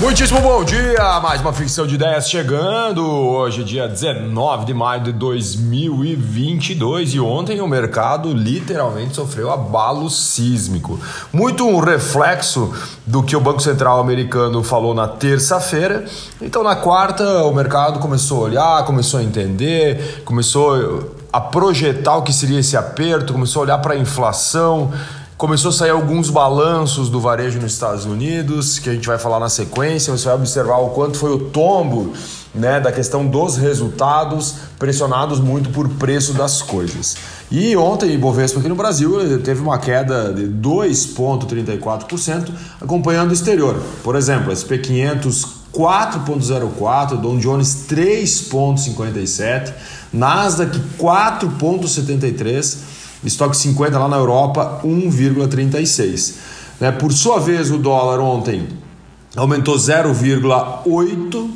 Muitíssimo bom dia! Mais uma ficção de ideias chegando. Hoje, dia 19 de maio de 2022, e ontem o mercado literalmente sofreu abalo sísmico. Muito um reflexo do que o Banco Central americano falou na terça-feira. Então, na quarta, o mercado começou a olhar, começou a entender, começou a projetar o que seria esse aperto, começou a olhar para a inflação Começou a sair alguns balanços do varejo nos Estados Unidos, que a gente vai falar na sequência. Você vai observar o quanto foi o tombo né, da questão dos resultados, pressionados muito por preço das coisas. E ontem, Ibovespa aqui no Brasil teve uma queda de 2,34%, acompanhando o exterior. Por exemplo, SP500 4,04, Dow Jones 3,57, Nasdaq 4,73 estoque 50 lá na Europa 1,36. Né? Por sua vez, o dólar ontem aumentou 0,8%,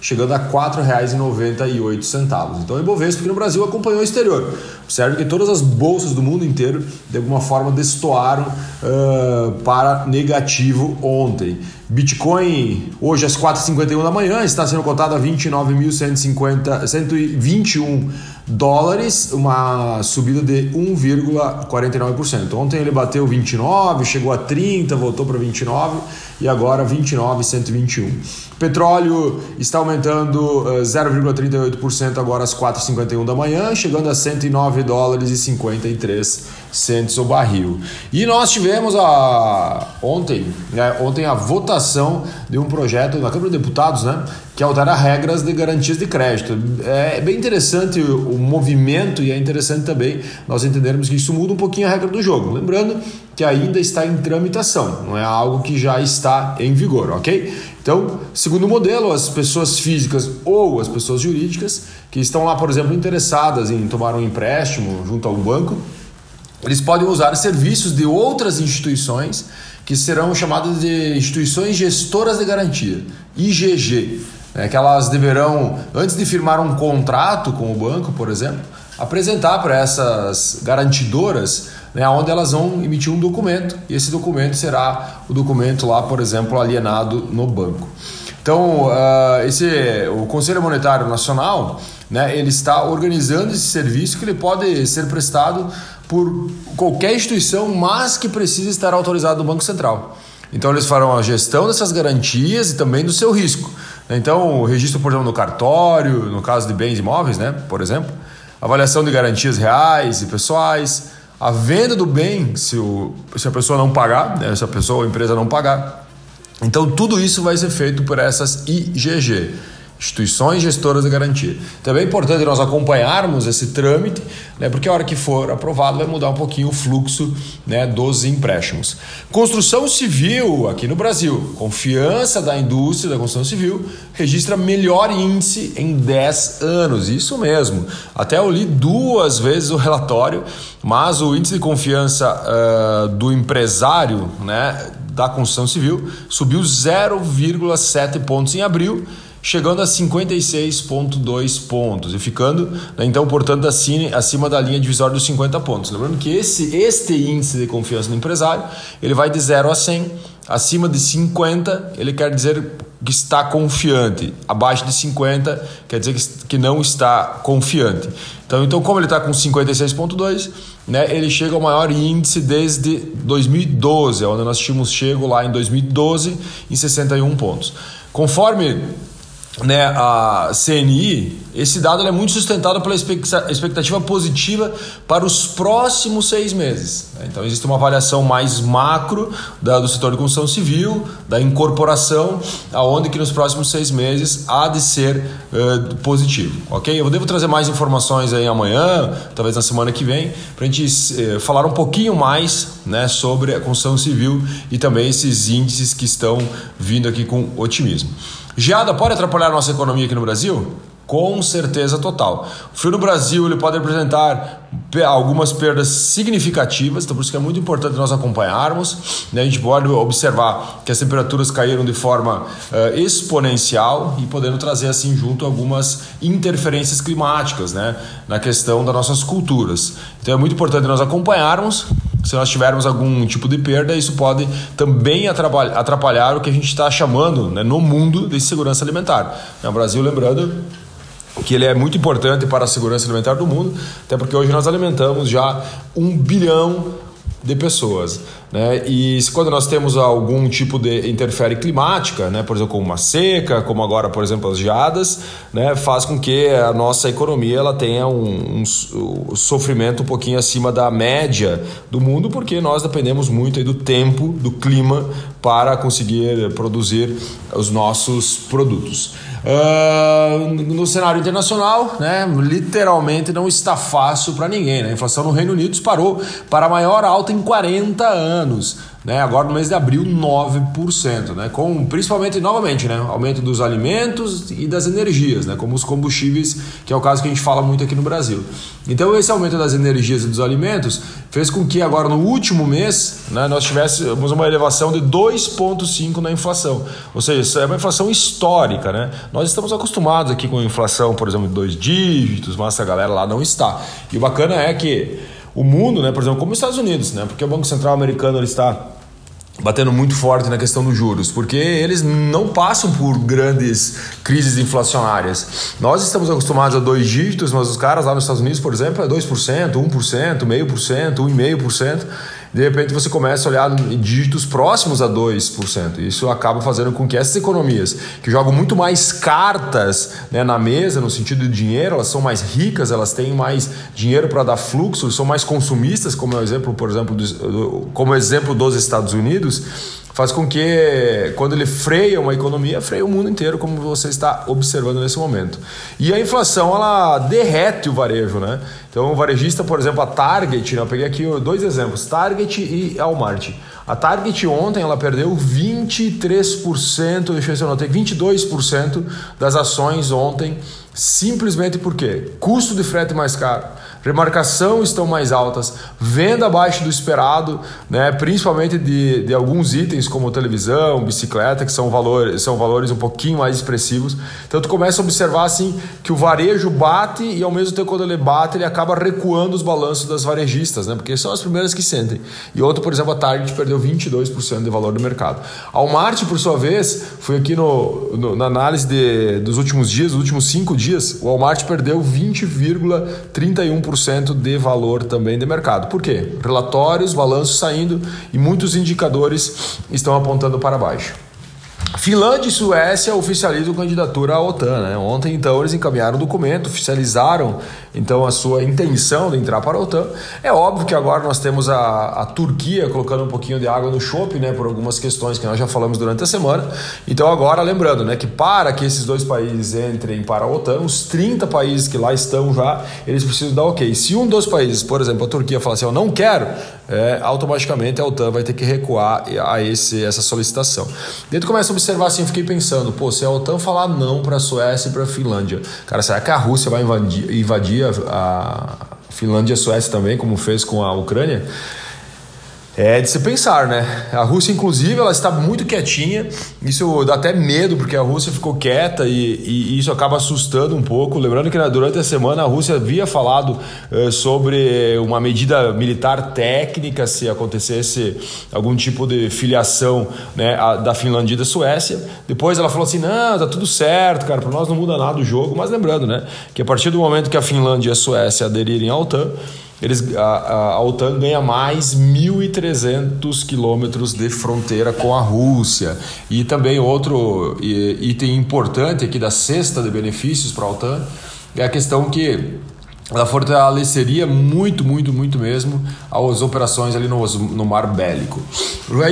chegando a R$ 4,98. Então, o Ibovespa no Brasil acompanhou o exterior. Observe que todas as bolsas do mundo inteiro, de alguma forma, destoaram uh, para negativo ontem. Bitcoin, hoje às 4h51 da manhã, está sendo cotado a 29.121 dólares, uma subida de 1,49%. Ontem ele bateu 29, chegou a 30, voltou para 29 e agora 29,121. Petróleo está aumentando 0,38% eh, agora às 4h51 da manhã, chegando a 109 dólares e 53 centos o barril. E nós tivemos a ontem, né, ontem a votação de um projeto na Câmara de Deputados, né, que altera regras de garantias de crédito. É bem interessante o movimento e é interessante também nós entendermos que isso muda um pouquinho a regra do jogo. Lembrando que ainda está em tramitação, não é algo que já está em vigor, ok? Então, segundo modelo, as pessoas físicas ou as pessoas jurídicas que estão lá, por exemplo, interessadas em tomar um empréstimo junto ao banco, eles podem usar serviços de outras instituições que serão chamadas de instituições gestoras de garantia, IGG, né, que elas deverão, antes de firmar um contrato com o banco, por exemplo, apresentar para essas garantidoras né, onde elas vão emitir um documento e esse documento será o documento lá, por exemplo, alienado no banco. Então, uh, esse, o Conselho Monetário Nacional né, ele está organizando esse serviço que ele pode ser prestado por qualquer instituição, mas que precisa estar autorizado do Banco Central. Então eles farão a gestão dessas garantias e também do seu risco. Então, o registro, por exemplo, no cartório, no caso de bens imóveis, né, por exemplo, avaliação de garantias reais e pessoais, a venda do bem, se, o, se a pessoa não pagar, né, se a pessoa ou a empresa não pagar. Então, tudo isso vai ser feito por essas IGG instituições gestoras de garantia. Também é importante nós acompanharmos esse trâmite, né, porque a hora que for aprovado vai mudar um pouquinho o fluxo né, dos empréstimos. Construção civil aqui no Brasil, confiança da indústria da construção civil registra melhor índice em 10 anos, isso mesmo. Até eu li duas vezes o relatório, mas o índice de confiança uh, do empresário né, da construção civil subiu 0,7 pontos em abril chegando a 56,2 pontos e ficando, né, então, portanto, acima, da linha divisória dos 50 pontos. Lembrando que esse, este índice de confiança do empresário ele vai de 0 a 100, acima de 50 ele quer dizer que está confiante, abaixo de 50 quer dizer que, que não está confiante. Então, então como ele está com 56,2, né, ele chega ao maior índice desde 2012, onde nós tínhamos chego lá em 2012 em 61 pontos. Conforme né, a CNI, esse dado é muito sustentado pela expectativa positiva para os próximos seis meses. Né? Então, existe uma avaliação mais macro da, do setor de construção civil, da incorporação, aonde que nos próximos seis meses há de ser uh, positivo. Ok? Eu devo trazer mais informações aí amanhã, talvez na semana que vem, para a gente uh, falar um pouquinho mais né, sobre a construção civil e também esses índices que estão vindo aqui com otimismo. Geada pode atrapalhar a nossa economia aqui no Brasil? com certeza total. O frio no Brasil ele pode representar algumas perdas significativas, então por isso que é muito importante nós acompanharmos. Né? A gente pode observar que as temperaturas caíram de forma uh, exponencial e podendo trazer assim junto algumas interferências climáticas né? na questão das nossas culturas. Então é muito importante nós acompanharmos. Se nós tivermos algum tipo de perda, isso pode também atrapalhar o que a gente está chamando né, no mundo de segurança alimentar. No Brasil, lembrando, que ele é muito importante para a segurança alimentar do mundo, até porque hoje nós alimentamos já um bilhão de pessoas. Né? E quando nós temos algum tipo de interfere climática, né? por exemplo, como uma seca, como agora, por exemplo, as geadas, né? faz com que a nossa economia ela tenha um, um, sofrimento um pouquinho acima da média do mundo, porque nós dependemos muito do tempo, do clima, para conseguir produzir os nossos produtos. Uh, no cenário internacional, né, literalmente não está fácil para ninguém. Né? A inflação no Reino Unido disparou para a maior alta em 40 anos. Né? Agora no mês de abril, 9%, né? com principalmente, novamente, né? aumento dos alimentos e das energias, né? como os combustíveis, que é o caso que a gente fala muito aqui no Brasil. Então, esse aumento das energias e dos alimentos fez com que agora no último mês né, nós tivéssemos uma elevação de 2,5% na inflação. Ou seja, isso é uma inflação histórica. Né? Nós estamos acostumados aqui com inflação, por exemplo, de dois dígitos, mas essa galera lá não está. E o bacana é que o mundo, né, por exemplo, como os Estados Unidos, né, porque o Banco Central americano ele está batendo muito forte na questão dos juros, porque eles não passam por grandes crises inflacionárias. Nós estamos acostumados a dois dígitos, mas os caras lá nos Estados Unidos, por exemplo, é 2%, 1%, meio por cento, 1,5% de repente você começa a olhar em dígitos próximos a 2%. Isso acaba fazendo com que essas economias, que jogam muito mais cartas né, na mesa, no sentido de dinheiro, elas são mais ricas, elas têm mais dinheiro para dar fluxo, são mais consumistas, como é o exemplo, por exemplo, do, como exemplo dos Estados Unidos, faz com que quando ele freia uma economia, freia o mundo inteiro, como você está observando nesse momento. E a inflação ela derrete o varejo, né? Então o varejista, por exemplo, a Target, né? eu peguei aqui dois exemplos, Target e Walmart. A Target ontem ela perdeu 23%, deixa eu ver se eu notei, 22% das ações ontem, simplesmente porque custo de frete mais caro remarcação estão mais altas, venda abaixo do esperado, né? principalmente de, de alguns itens como televisão, bicicleta, que são valores, são valores um pouquinho mais expressivos. Então tu começa a observar assim que o varejo bate e ao mesmo tempo quando ele bate, ele acaba recuando os balanços das varejistas, né? porque são as primeiras que sentem. E outro, por exemplo, a Target perdeu 22% de valor do mercado. A Walmart, por sua vez, foi aqui no, no, na análise de, dos últimos dias, dos últimos cinco dias, o Walmart perdeu 20,31% de valor também de mercado. Por quê? Relatórios, balanços saindo e muitos indicadores estão apontando para baixo. Finlândia e Suécia oficializam candidatura à OTAN. Né? Ontem, então, eles encaminharam o documento, oficializaram então a sua intenção de entrar para a OTAN. É óbvio que agora nós temos a, a Turquia colocando um pouquinho de água no chope, né, por algumas questões que nós já falamos durante a semana. Então, agora, lembrando né, que para que esses dois países entrem para a OTAN, os 30 países que lá estão já, eles precisam dar ok. Se um dos países, por exemplo, a Turquia, falar assim, eu não quero, é, automaticamente a OTAN vai ter que recuar a esse, essa solicitação. Dentro começa a observar assim, fiquei pensando, pô, se a OTAN falar não para a Suécia e para a Finlândia, cara, será que a Rússia vai invadir, invadir a, a Finlândia e a Suécia também, como fez com a Ucrânia? É de se pensar, né? A Rússia, inclusive, ela está muito quietinha. Isso dá até medo, porque a Rússia ficou quieta e, e isso acaba assustando um pouco. Lembrando que durante a semana a Rússia havia falado uh, sobre uma medida militar técnica se acontecesse algum tipo de filiação né, a, da Finlândia e da Suécia. Depois ela falou assim: não, tá tudo certo, cara, para nós não muda nada o jogo. Mas lembrando, né, que a partir do momento que a Finlândia e a Suécia aderirem ao OTAN, eles, a, a OTAN ganha mais 1.300 quilômetros de fronteira com a Rússia. E também outro item importante aqui da cesta de benefícios para a OTAN é a questão que ela fortaleceria muito, muito, muito mesmo as operações ali no, no mar bélico.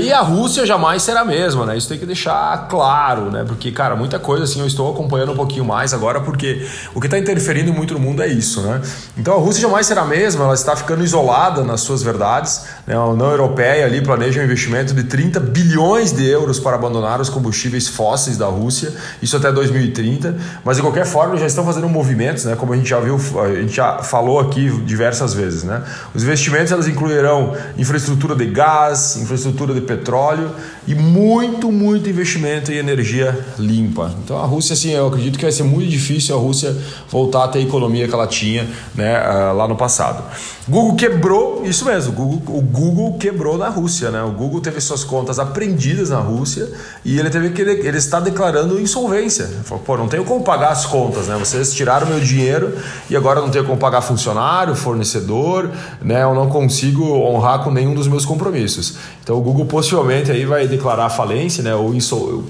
E a Rússia jamais será a mesma, né? Isso tem que deixar claro, né? Porque, cara, muita coisa assim eu estou acompanhando um pouquinho mais agora, porque o que está interferindo muito no mundo é isso, né? Então a Rússia jamais será a mesma, ela está ficando isolada nas suas verdades. Né? A União Europeia ali planeja um investimento de 30 bilhões de euros para abandonar os combustíveis fósseis da Rússia, isso até 2030. Mas de qualquer forma já estão fazendo movimentos, né? Como a gente já viu, a gente já falou aqui diversas vezes. Né? Os investimentos elas incluirão infraestrutura de gás, infraestrutura de petróleo e muito, muito investimento em energia limpa. Então a Rússia, assim, eu acredito que vai ser muito difícil a Rússia voltar a ter a economia que ela tinha né, ah, lá no passado. Google quebrou, isso mesmo, Google, o Google quebrou na Rússia. Né? O Google teve suas contas apreendidas na Rússia e ele teve que ele, ele está declarando insolvência. Ele falou, pô, não tenho como pagar as contas, né? Vocês tiraram meu dinheiro e agora não tenho como pagar funcionário, fornecedor, né? Eu não consigo honrar com nenhum dos meus compromissos. Então o Google possivelmente aí vai declarar falência, né? Ou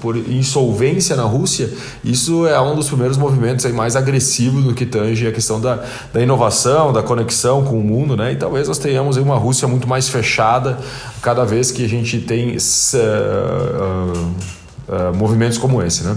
por insolvência na Rússia. Isso é um dos primeiros movimentos aí mais agressivos no que tange a questão da, da inovação, da conexão com o mundo, né? E talvez nós tenhamos uma Rússia muito mais fechada cada vez que a gente tem uh, uh, uh, movimentos como esse, né?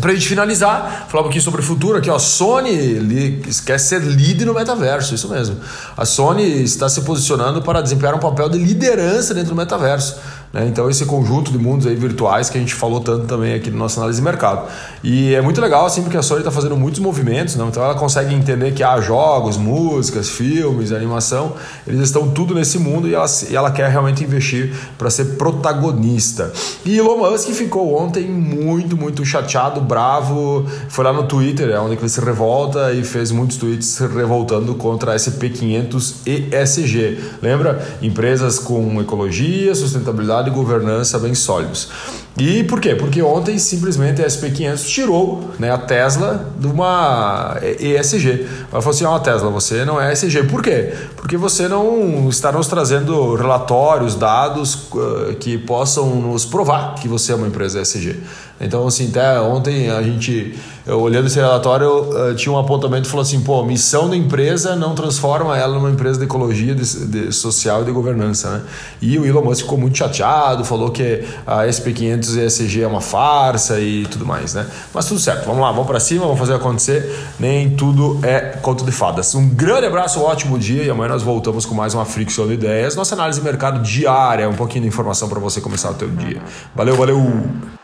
Para a gente finalizar, falar um pouquinho sobre o futuro aqui, ó. Sony quer ser líder no metaverso, isso mesmo. A Sony está se posicionando para desempenhar um papel de liderança dentro do metaverso. Né? Então, esse conjunto de mundos aí virtuais que a gente falou tanto também aqui no nosso análise de mercado. E é muito legal, assim, porque a Sony está fazendo muitos movimentos, né? então ela consegue entender que há jogos, músicas, filmes, animação, eles estão tudo nesse mundo e ela, e ela quer realmente investir para ser protagonista. E Elon Musk ficou ontem muito, muito chateado, bravo, foi lá no Twitter, é onde ele se revolta e fez muitos tweets se revoltando contra a SP500 ESG. Lembra? Empresas com ecologia, sustentabilidade e governança bem sólidos. E por quê? Porque ontem simplesmente a SP500 tirou né, a Tesla de uma ESG. Ela falou assim: ó, oh, Tesla, você não é ESG. Por quê? Porque você não está nos trazendo relatórios, dados uh, que possam nos provar que você é uma empresa ESG. Então, assim, até ontem a gente, eu, olhando esse relatório, eu, tinha um apontamento falou assim: pô, missão da empresa não transforma ela numa empresa de ecologia, de, de social e de governança. Né? E o Elon Musk ficou muito chateado, falou que a SP500 ESG é uma farsa e tudo mais. Né? Mas tudo certo, vamos lá, vamos para cima, vamos fazer acontecer. Nem tudo é conto de fadas. Um grande abraço, um ótimo dia e amanhã nós voltamos com mais uma Fricção de Ideias, nossa análise de mercado diária, um pouquinho de informação para você começar o teu dia. Valeu, valeu!